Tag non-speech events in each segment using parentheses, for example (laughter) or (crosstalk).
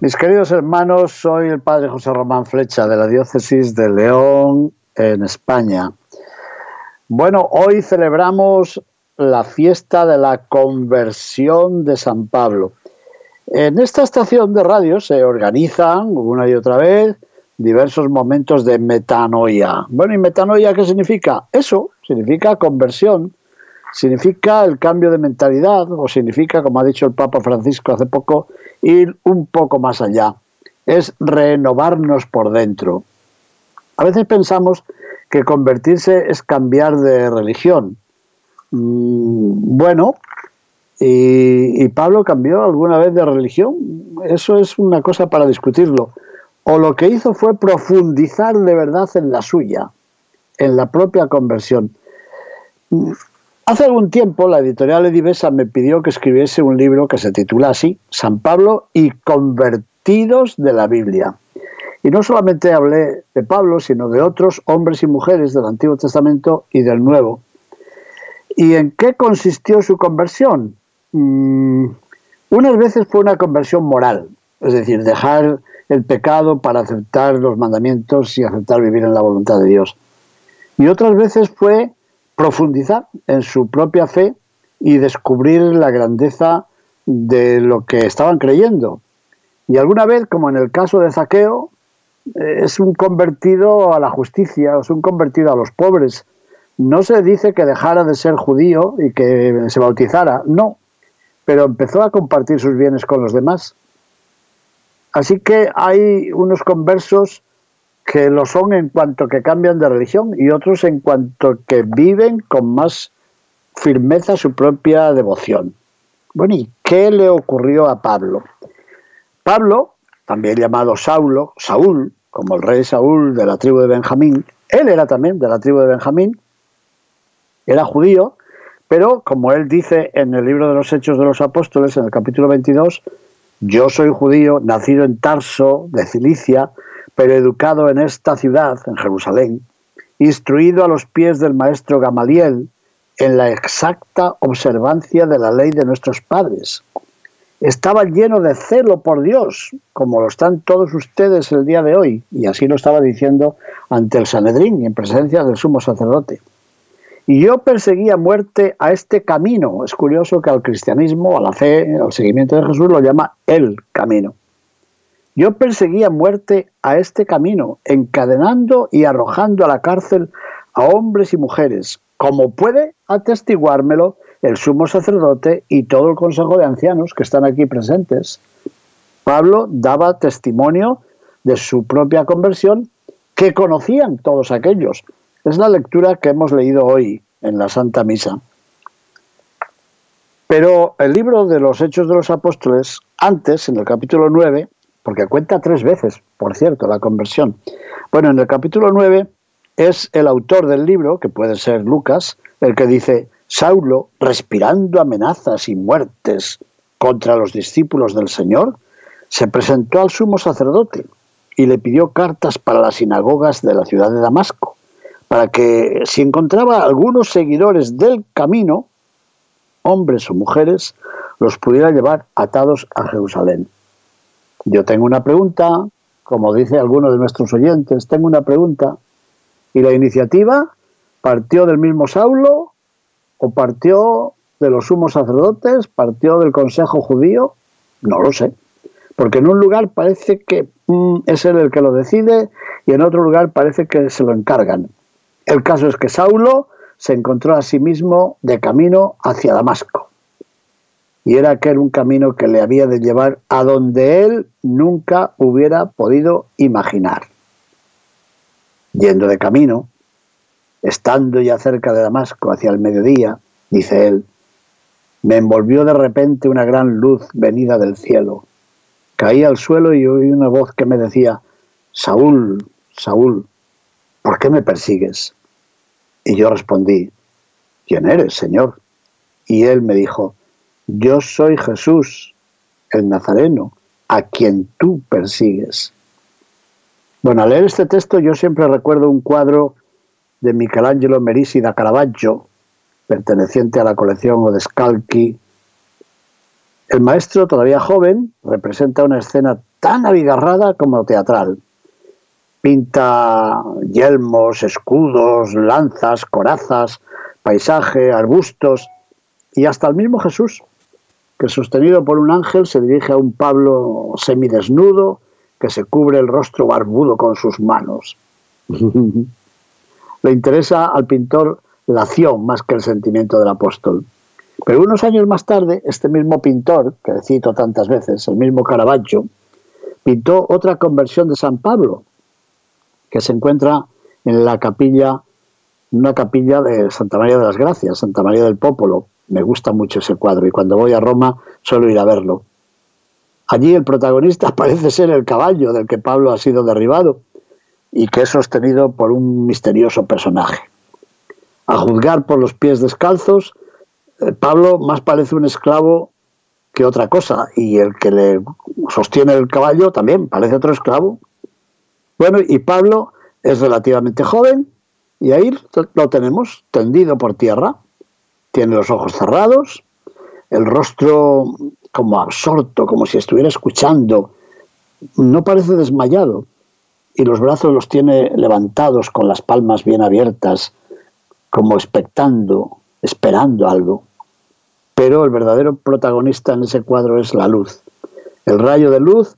Mis queridos hermanos, soy el padre José Román Flecha de la diócesis de León en España. Bueno, hoy celebramos la fiesta de la conversión de San Pablo. En esta estación de radio se organizan una y otra vez diversos momentos de metanoia. Bueno, ¿y metanoia qué significa? Eso significa conversión, significa el cambio de mentalidad o significa, como ha dicho el Papa Francisco hace poco, ir un poco más allá. Es renovarnos por dentro. A veces pensamos que convertirse es cambiar de religión. Mm, bueno, y, y, Pablo cambió alguna vez de religión. Eso es una cosa para discutirlo. O lo que hizo fue profundizar de verdad en la suya, en la propia conversión. Hace algún tiempo la editorial Edivesa me pidió que escribiese un libro que se titula así, San Pablo y convertidos de la Biblia. Y no solamente hablé de Pablo, sino de otros hombres y mujeres del Antiguo Testamento y del Nuevo. ¿Y en qué consistió su conversión? Mm, unas veces fue una conversión moral, es decir, dejar el pecado para aceptar los mandamientos y aceptar vivir en la voluntad de Dios. Y otras veces fue profundizar en su propia fe y descubrir la grandeza de lo que estaban creyendo. Y alguna vez, como en el caso de Zaqueo, eh, es un convertido a la justicia, es un convertido a los pobres. No se dice que dejara de ser judío y que se bautizara, no, pero empezó a compartir sus bienes con los demás. Así que hay unos conversos que lo son en cuanto que cambian de religión y otros en cuanto que viven con más firmeza su propia devoción. Bueno, ¿y qué le ocurrió a Pablo? Pablo, también llamado Saulo, Saúl, como el rey Saúl de la tribu de Benjamín, él era también de la tribu de Benjamín, era judío, pero como él dice en el libro de los Hechos de los Apóstoles, en el capítulo 22, yo soy judío, nacido en Tarso, de Cilicia, pero educado en esta ciudad, en Jerusalén, instruido a los pies del maestro Gamaliel en la exacta observancia de la ley de nuestros padres. Estaba lleno de celo por Dios, como lo están todos ustedes el día de hoy, y así lo estaba diciendo ante el Sanedrín en presencia del sumo sacerdote. Y yo perseguía muerte a este camino. Es curioso que al cristianismo, a la fe, al seguimiento de Jesús lo llama el camino. Yo perseguía muerte a este camino, encadenando y arrojando a la cárcel a hombres y mujeres, como puede atestiguármelo el sumo sacerdote y todo el consejo de ancianos que están aquí presentes. Pablo daba testimonio de su propia conversión que conocían todos aquellos. Es la lectura que hemos leído hoy en la Santa Misa. Pero el libro de los Hechos de los Apóstoles, antes, en el capítulo 9, porque cuenta tres veces, por cierto, la conversión. Bueno, en el capítulo 9 es el autor del libro, que puede ser Lucas, el que dice, Saulo, respirando amenazas y muertes contra los discípulos del Señor, se presentó al sumo sacerdote y le pidió cartas para las sinagogas de la ciudad de Damasco, para que si encontraba algunos seguidores del camino, hombres o mujeres, los pudiera llevar atados a Jerusalén. Yo tengo una pregunta, como dice alguno de nuestros oyentes, tengo una pregunta. ¿Y la iniciativa partió del mismo Saulo o partió de los sumos sacerdotes, partió del Consejo Judío? No lo sé. Porque en un lugar parece que mm, es él el que lo decide y en otro lugar parece que se lo encargan. El caso es que Saulo se encontró a sí mismo de camino hacia Damasco y era aquel un camino que le había de llevar a donde él nunca hubiera podido imaginar. Yendo de camino, estando ya cerca de Damasco hacia el mediodía, dice él, Me envolvió de repente una gran luz venida del cielo. Caí al suelo y oí una voz que me decía, Saúl, Saúl, ¿por qué me persigues? Y yo respondí, ¿quién eres, Señor? Y él me dijo, yo soy Jesús, el Nazareno, a quien tú persigues. Bueno, al leer este texto yo siempre recuerdo un cuadro de Michelangelo Merisi da Caravaggio, perteneciente a la colección Odescalchi. El maestro, todavía joven, representa una escena tan abigarrada como teatral. Pinta yelmos, escudos, lanzas, corazas, paisaje, arbustos y hasta el mismo Jesús, que sostenido por un ángel se dirige a un Pablo semidesnudo que se cubre el rostro barbudo con sus manos. (laughs) Le interesa al pintor la acción más que el sentimiento del apóstol. Pero unos años más tarde, este mismo pintor, que cito tantas veces, el mismo Caravaggio, pintó otra conversión de San Pablo, que se encuentra en la capilla, una capilla de Santa María de las Gracias, Santa María del Popolo. Me gusta mucho ese cuadro y cuando voy a Roma suelo ir a verlo. Allí el protagonista (laughs) parece ser el caballo del que Pablo ha sido derribado y que es sostenido por un misterioso personaje. A juzgar por los pies descalzos, eh, Pablo más parece un esclavo que otra cosa y el que le sostiene el caballo también parece otro esclavo. Bueno, y Pablo es relativamente joven y ahí lo tenemos tendido por tierra. Tiene los ojos cerrados, el rostro como absorto, como si estuviera escuchando. No parece desmayado y los brazos los tiene levantados con las palmas bien abiertas, como expectando, esperando algo. Pero el verdadero protagonista en ese cuadro es la luz. El rayo de luz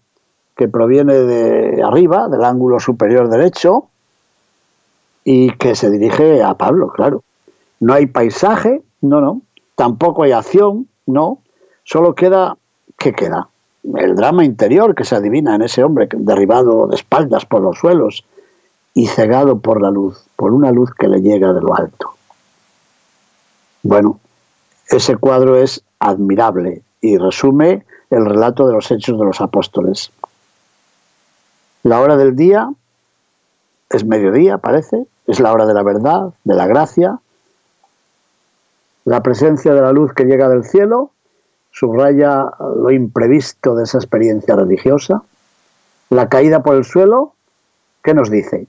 que proviene de arriba, del ángulo superior derecho, y que se dirige a Pablo, claro. No hay paisaje, no, no. Tampoco hay acción, no. Solo queda, ¿qué queda? El drama interior que se adivina en ese hombre derribado de espaldas por los suelos y cegado por la luz, por una luz que le llega de lo alto. Bueno, ese cuadro es admirable y resume el relato de los hechos de los apóstoles. La hora del día es mediodía, parece, es la hora de la verdad, de la gracia, la presencia de la luz que llega del cielo subraya lo imprevisto de esa experiencia religiosa. La caída por el suelo, ¿qué nos dice?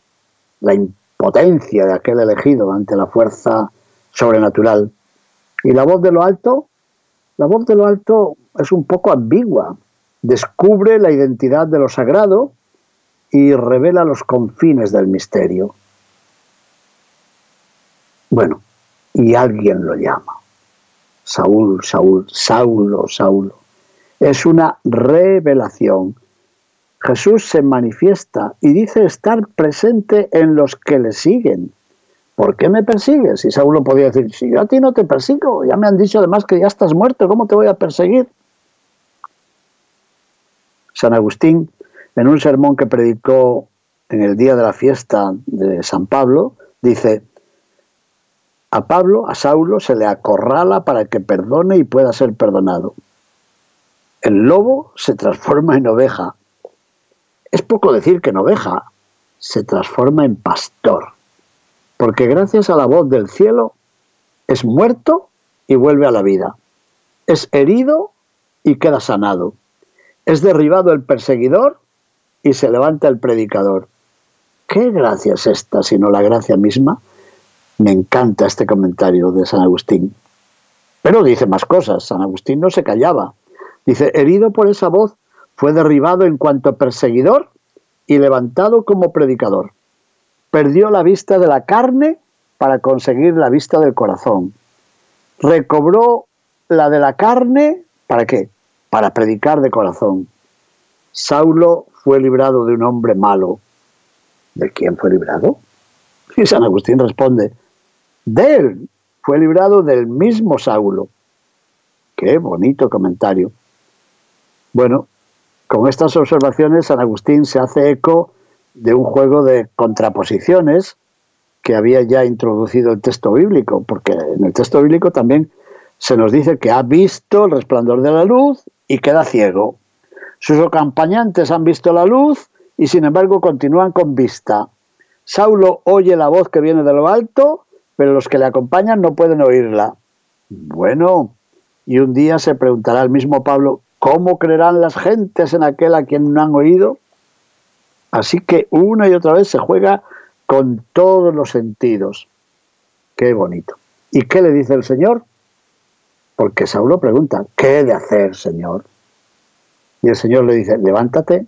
La impotencia de aquel elegido ante la fuerza sobrenatural. Y la voz de lo alto, la voz de lo alto es un poco ambigua. Descubre la identidad de lo sagrado y revela los confines del misterio. Bueno, y alguien lo llama. Saúl, Saúl, Saulo, Saulo. Es una revelación. Jesús se manifiesta y dice estar presente en los que le siguen. ¿Por qué me persigues? Y Saulo podía decir, si yo a ti no te persigo, ya me han dicho además que ya estás muerto, ¿cómo te voy a perseguir? San Agustín, en un sermón que predicó en el día de la fiesta de San Pablo, dice, a Pablo, a Saulo, se le acorrala para que perdone y pueda ser perdonado. El lobo se transforma en oveja. Es poco decir que en oveja se transforma en pastor, porque gracias a la voz del cielo es muerto y vuelve a la vida. Es herido y queda sanado. Es derribado el perseguidor y se levanta el predicador. ¿Qué gracia es esta sino la gracia misma? Me encanta este comentario de San Agustín. Pero dice más cosas. San Agustín no se callaba. Dice, herido por esa voz, fue derribado en cuanto perseguidor y levantado como predicador. Perdió la vista de la carne para conseguir la vista del corazón. Recobró la de la carne, ¿para qué? Para predicar de corazón. Saulo fue librado de un hombre malo. ¿De quién fue librado? Y San Agustín responde, de él fue librado del mismo Saulo. Qué bonito comentario. Bueno, con estas observaciones San Agustín se hace eco de un juego de contraposiciones que había ya introducido el texto bíblico, porque en el texto bíblico también se nos dice que ha visto el resplandor de la luz y queda ciego. Sus acompañantes han visto la luz y sin embargo continúan con vista. Saulo oye la voz que viene de lo alto, pero los que le acompañan no pueden oírla. Bueno, y un día se preguntará el mismo Pablo, ¿cómo creerán las gentes en aquel a quien no han oído? Así que una y otra vez se juega con todos los sentidos. Qué bonito. ¿Y qué le dice el Señor? Porque Saulo pregunta, ¿qué he de hacer, Señor? Y el Señor le dice, levántate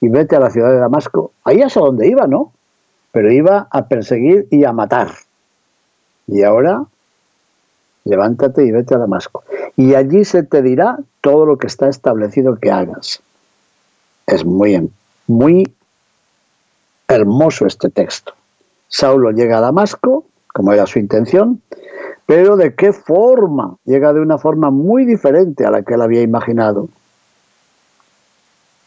y vete a la ciudad de Damasco. Ahí es a donde iba, ¿no? Pero iba a perseguir y a matar. Y ahora, levántate y vete a Damasco. Y allí se te dirá todo lo que está establecido que hagas. Es muy, muy hermoso este texto. Saulo llega a Damasco, como era su intención, pero ¿de qué forma? Llega de una forma muy diferente a la que él había imaginado.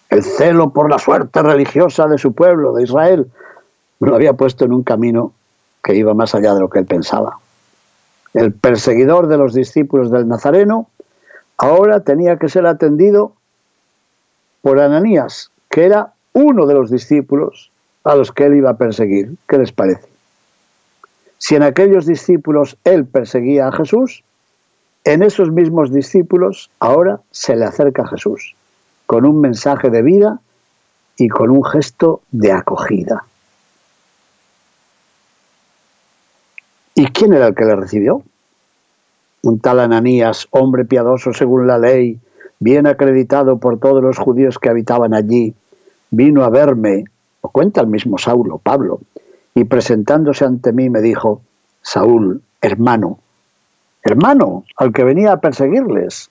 El celo por la suerte religiosa de su pueblo, de Israel, lo había puesto en un camino que iba más allá de lo que él pensaba. El perseguidor de los discípulos del Nazareno ahora tenía que ser atendido por Ananías, que era uno de los discípulos a los que él iba a perseguir. ¿Qué les parece? Si en aquellos discípulos él perseguía a Jesús, en esos mismos discípulos ahora se le acerca a Jesús con un mensaje de vida y con un gesto de acogida. ¿Y quién era el que le recibió? Un tal Ananías, hombre piadoso según la ley, bien acreditado por todos los judíos que habitaban allí, vino a verme, lo cuenta el mismo Saulo, Pablo, y presentándose ante mí me dijo, Saúl, hermano, hermano, al que venía a perseguirles.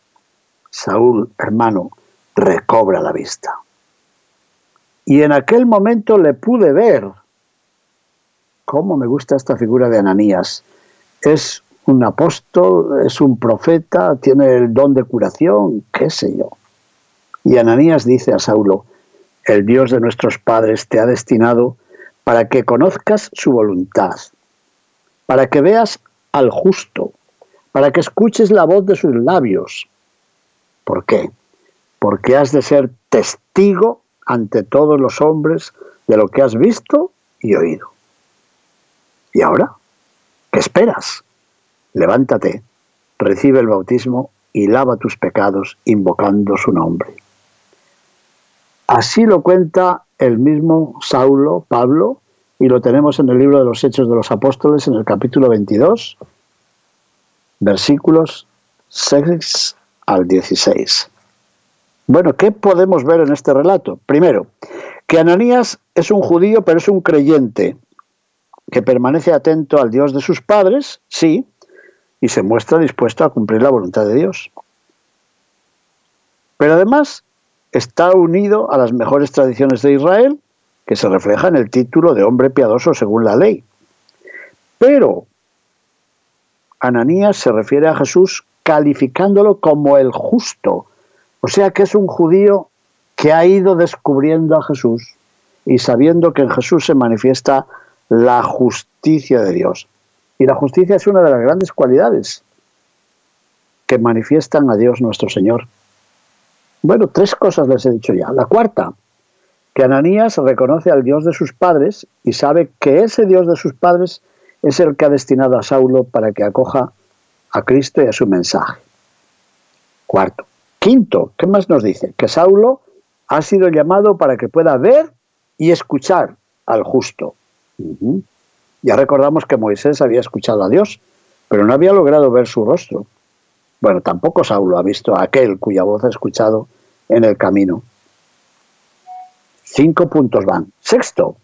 Saúl, hermano, recobra la vista. Y en aquel momento le pude ver. ¿Cómo me gusta esta figura de Ananías? Es un apóstol, es un profeta, tiene el don de curación, qué sé yo. Y Ananías dice a Saulo, el Dios de nuestros padres te ha destinado para que conozcas su voluntad, para que veas al justo, para que escuches la voz de sus labios. ¿Por qué? Porque has de ser testigo ante todos los hombres de lo que has visto y oído. ¿Y ahora? ¿Qué esperas? Levántate, recibe el bautismo y lava tus pecados invocando su nombre. Así lo cuenta el mismo Saulo, Pablo, y lo tenemos en el libro de los Hechos de los Apóstoles, en el capítulo 22, versículos 6 al 16. Bueno, ¿qué podemos ver en este relato? Primero, que Ananías es un judío, pero es un creyente, que permanece atento al Dios de sus padres, sí, y se muestra dispuesto a cumplir la voluntad de Dios. Pero además está unido a las mejores tradiciones de Israel, que se refleja en el título de hombre piadoso según la ley. Pero Ananías se refiere a Jesús calificándolo como el justo, o sea que es un judío que ha ido descubriendo a Jesús y sabiendo que en Jesús se manifiesta la justicia de Dios. Y la justicia es una de las grandes cualidades que manifiestan a Dios nuestro Señor. Bueno, tres cosas les he dicho ya. La cuarta, que Ananías reconoce al Dios de sus padres y sabe que ese Dios de sus padres es el que ha destinado a Saulo para que acoja a Cristo y a su mensaje. Cuarto. Quinto, ¿qué más nos dice? Que Saulo ha sido llamado para que pueda ver y escuchar al justo. Ya recordamos que Moisés había escuchado a Dios, pero no había logrado ver su rostro. Bueno, tampoco Saulo ha visto a aquel cuya voz ha escuchado en el camino. Cinco puntos van. Sexto,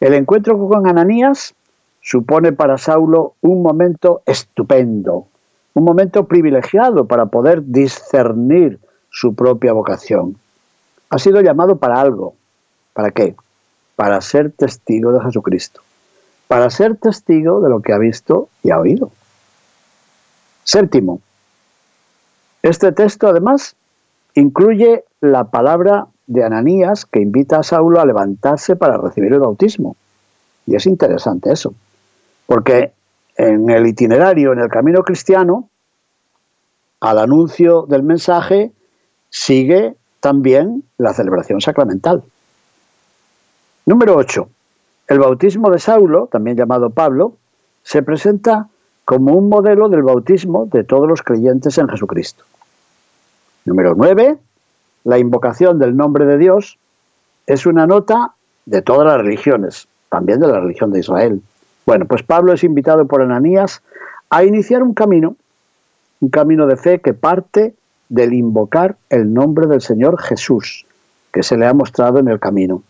el encuentro con Ananías supone para Saulo un momento estupendo, un momento privilegiado para poder discernir su propia vocación. Ha sido llamado para algo. ¿Para qué? Para ser testigo de Jesucristo. Para ser testigo de lo que ha visto y ha oído. Séptimo, este texto, además, incluye la palabra de Ananías que invita a Saulo a levantarse para recibir el bautismo. Y es interesante eso, porque en el itinerario, en el camino cristiano, al anuncio del mensaje sigue también la celebración sacramental. Número 8. El bautismo de Saulo, también llamado Pablo, se presenta como un modelo del bautismo de todos los creyentes en Jesucristo. Número 9. La invocación del nombre de Dios es una nota de todas las religiones, también de la religión de Israel. Bueno, pues Pablo es invitado por Ananías a iniciar un camino, un camino de fe que parte del invocar el nombre del Señor Jesús, que se le ha mostrado en el camino.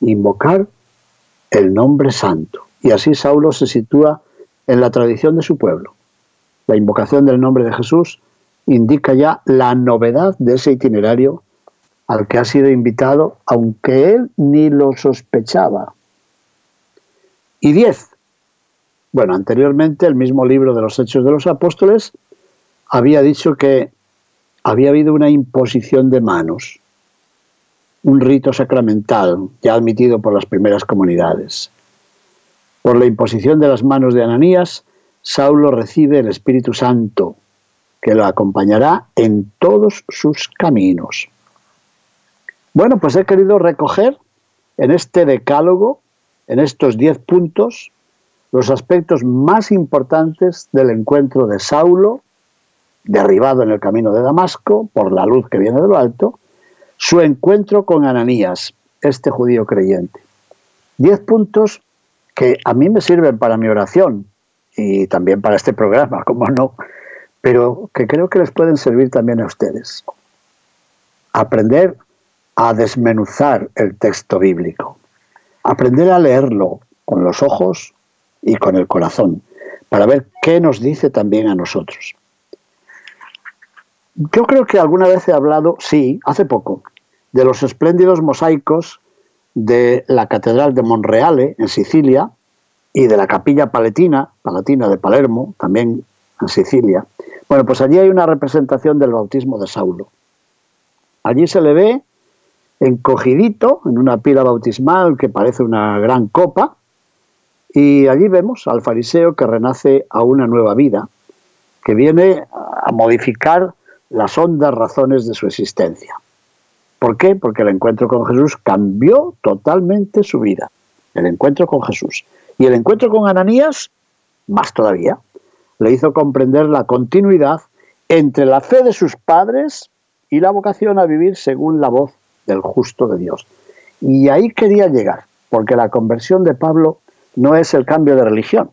Invocar el nombre santo. Y así Saulo se sitúa en la tradición de su pueblo. La invocación del nombre de Jesús indica ya la novedad de ese itinerario al que ha sido invitado, aunque él ni lo sospechaba. Y diez. Bueno, anteriormente el mismo libro de los Hechos de los Apóstoles había dicho que había habido una imposición de manos, un rito sacramental ya admitido por las primeras comunidades. Por la imposición de las manos de Ananías, Saulo recibe el Espíritu Santo, que lo acompañará en todos sus caminos. Bueno, pues he querido recoger en este decálogo, en estos diez puntos, los aspectos más importantes del encuentro de Saulo, derribado en el camino de Damasco por la luz que viene de lo alto, su encuentro con Ananías, este judío creyente. Diez puntos que a mí me sirven para mi oración y también para este programa, (laughs) como no, pero que creo que les pueden servir también a ustedes. Aprender a desmenuzar el texto bíblico, aprender a leerlo con los ojos y con el corazón, para ver qué nos dice también a nosotros. Yo creo que alguna vez he hablado, sí, hace poco, de los espléndidos mosaicos de la Catedral de Monreale, en Sicilia, y de la Capilla Paletina, Palatina de Palermo, también en Sicilia. Bueno, pues allí hay una representación del bautismo de Saulo. Allí se le ve encogidito en una pila bautismal que parece una gran copa, y allí vemos al fariseo que renace a una nueva vida, que viene a modificar las hondas razones de su existencia. ¿Por qué? Porque el encuentro con Jesús cambió totalmente su vida. El encuentro con Jesús. Y el encuentro con Ananías, más todavía, le hizo comprender la continuidad entre la fe de sus padres y la vocación a vivir según la voz del justo de Dios. Y ahí quería llegar, porque la conversión de Pablo no es el cambio de religión,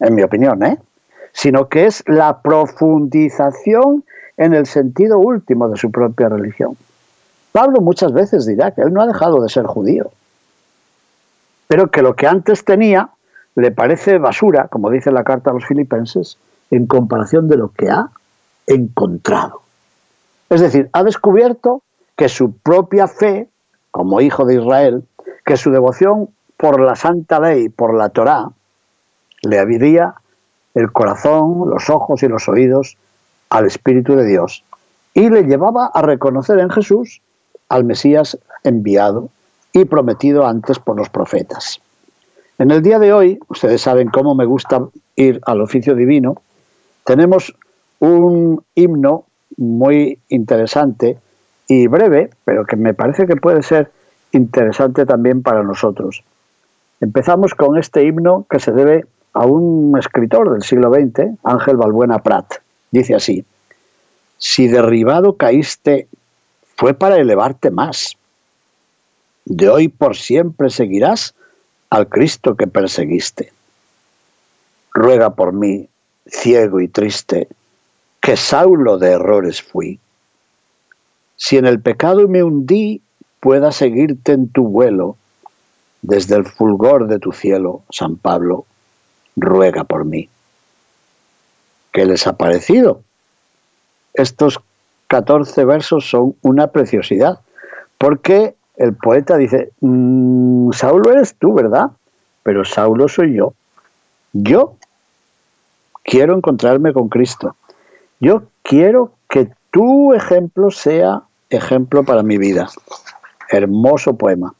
en mi opinión, ¿eh? sino que es la profundización en el sentido último de su propia religión. Pablo muchas veces dirá que él no ha dejado de ser judío, pero que lo que antes tenía le parece basura, como dice la carta a los filipenses, en comparación de lo que ha encontrado. Es decir, ha descubierto que su propia fe, como hijo de Israel, que su devoción por la santa ley, por la Torá, le abriría el corazón, los ojos y los oídos al Espíritu de Dios y le llevaba a reconocer en Jesús al Mesías enviado y prometido antes por los profetas. En el día de hoy, ustedes saben cómo me gusta ir al oficio divino, tenemos un himno muy interesante y breve, pero que me parece que puede ser interesante también para nosotros. Empezamos con este himno que se debe a un escritor del siglo XX, Ángel Balbuena Prat. Dice así, si derribado caíste, fue para elevarte más. De hoy por siempre seguirás al Cristo que perseguiste. Ruega por mí, ciego y triste, que Saulo de errores fui. Si en el pecado me hundí, pueda seguirte en tu vuelo, desde el fulgor de tu cielo, San Pablo, ruega por mí. ¿Qué les ha parecido? Estos 14 versos son una preciosidad, porque el poeta dice, mm, Saulo eres tú, ¿verdad? Pero Saulo soy yo. Yo quiero encontrarme con Cristo. Yo quiero que tu ejemplo sea ejemplo para mi vida. Hermoso poema.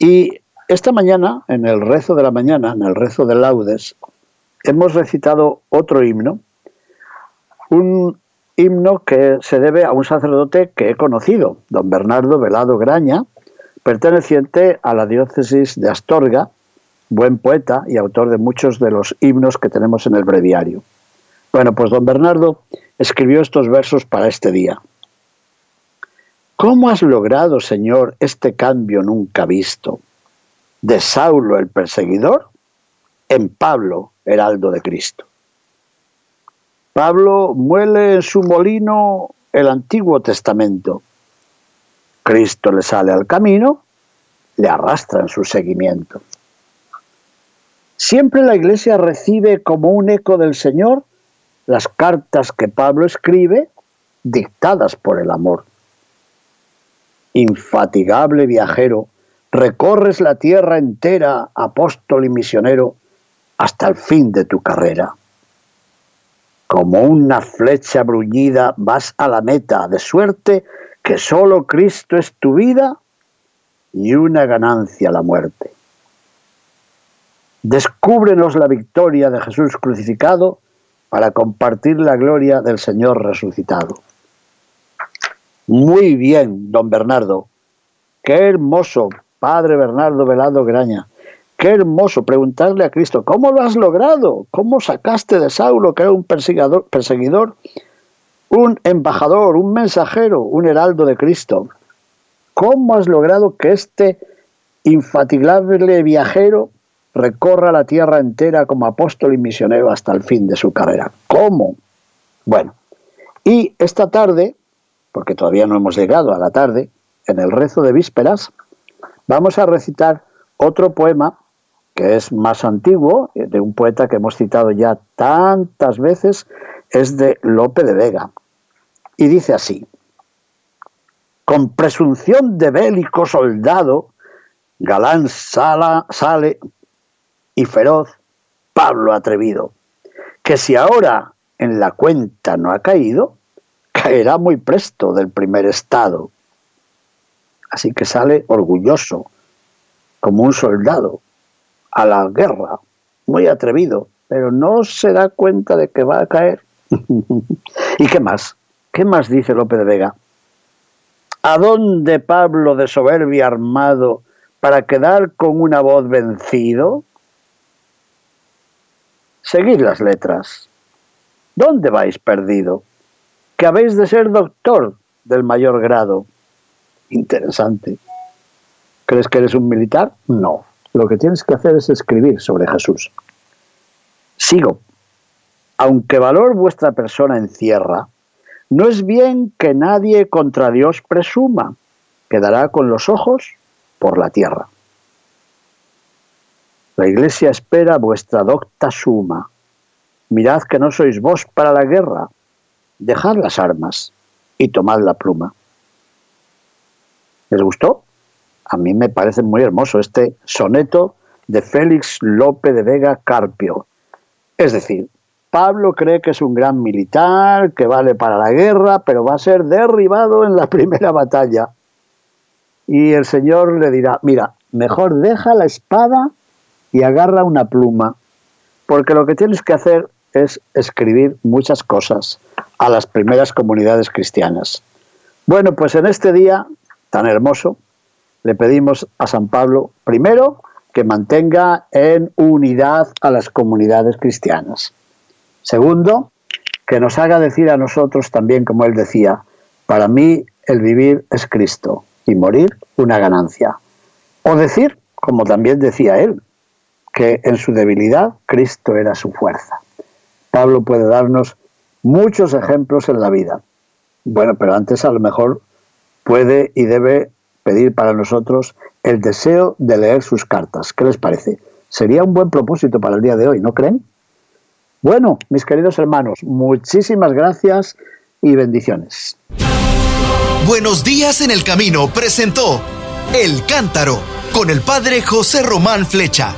Y esta mañana, en el rezo de la mañana, en el rezo de laudes, hemos recitado otro himno, un himno que se debe a un sacerdote que he conocido, don Bernardo Velado Graña, perteneciente a la diócesis de Astorga, buen poeta y autor de muchos de los himnos que tenemos en el breviario. Bueno, pues don Bernardo escribió estos versos para este día. ¿Cómo has logrado, Señor, este cambio nunca visto? De Saulo el perseguidor en Pablo, heraldo de Cristo. Pablo muele en su molino el Antiguo Testamento. Cristo le sale al camino, le arrastra en su seguimiento. Siempre la Iglesia recibe como un eco del Señor las cartas que Pablo escribe dictadas por el amor. Infatigable viajero, recorres la tierra entera, apóstol y misionero, hasta el fin de tu carrera. Como una flecha bruñida vas a la meta, de suerte que solo Cristo es tu vida y una ganancia la muerte. Descúbrenos la victoria de Jesús crucificado para compartir la gloria del Señor resucitado. Muy bien, don Bernardo. Qué hermoso, padre Bernardo Velado Graña. Qué hermoso preguntarle a Cristo, ¿cómo lo has logrado? ¿Cómo sacaste de Saulo, que era un perseguidor, perseguidor un embajador, un mensajero, un heraldo de Cristo? ¿Cómo has logrado que este infatigable viajero recorra la tierra entera como apóstol y misionero hasta el fin de su carrera. ¿Cómo? Bueno, y esta tarde, porque todavía no hemos llegado a la tarde, en el rezo de vísperas, vamos a recitar otro poema que es más antiguo, de un poeta que hemos citado ya tantas veces, es de Lope de Vega. Y dice así, con presunción de bélico soldado, Galán sala, sale y feroz Pablo atrevido, que si ahora en la cuenta no ha caído, caerá muy presto del primer estado. Así que sale orgulloso, como un soldado, a la guerra, muy atrevido, pero no se da cuenta de que va a caer. (laughs) ¿Y qué más? ¿Qué más dice Lope de Vega? ¿A dónde Pablo de soberbia armado para quedar con una voz vencido? Seguid las letras. ¿Dónde vais perdido? Que habéis de ser doctor del mayor grado. Interesante. ¿Crees que eres un militar? No. Lo que tienes que hacer es escribir sobre Jesús. Sigo. Aunque valor vuestra persona encierra, no es bien que nadie contra Dios presuma. Quedará con los ojos por la tierra. La Iglesia espera vuestra docta suma. Mirad que no sois vos para la guerra. Dejad las armas y tomad la pluma. ¿Les gustó? A mí me parece muy hermoso este soneto de Félix Lope de Vega Carpio. Es decir, Pablo cree que es un gran militar, que vale para la guerra, pero va a ser derribado en la (laughs) primera batalla. Y el Señor le dirá, mira, mejor deja la espada y agarra una pluma, porque lo que tienes que hacer es escribir muchas cosas a las primeras comunidades cristianas. Bueno, pues en este día tan hermoso le pedimos a San Pablo, primero, que mantenga en unidad a las comunidades cristianas. Segundo, que nos haga decir a nosotros también, como él decía, para mí el vivir es Cristo y morir una ganancia. O decir, como también decía él, que en su debilidad Cristo era su fuerza. Pablo puede darnos muchos ejemplos en la vida. Bueno, pero antes a lo mejor puede y debe pedir para nosotros el deseo de leer sus cartas. ¿Qué les parece? Sería un buen propósito para el día de hoy, ¿no creen? Bueno, mis queridos hermanos, muchísimas gracias y bendiciones. Buenos días en el camino presentó El Cántaro con el padre José Román Flecha.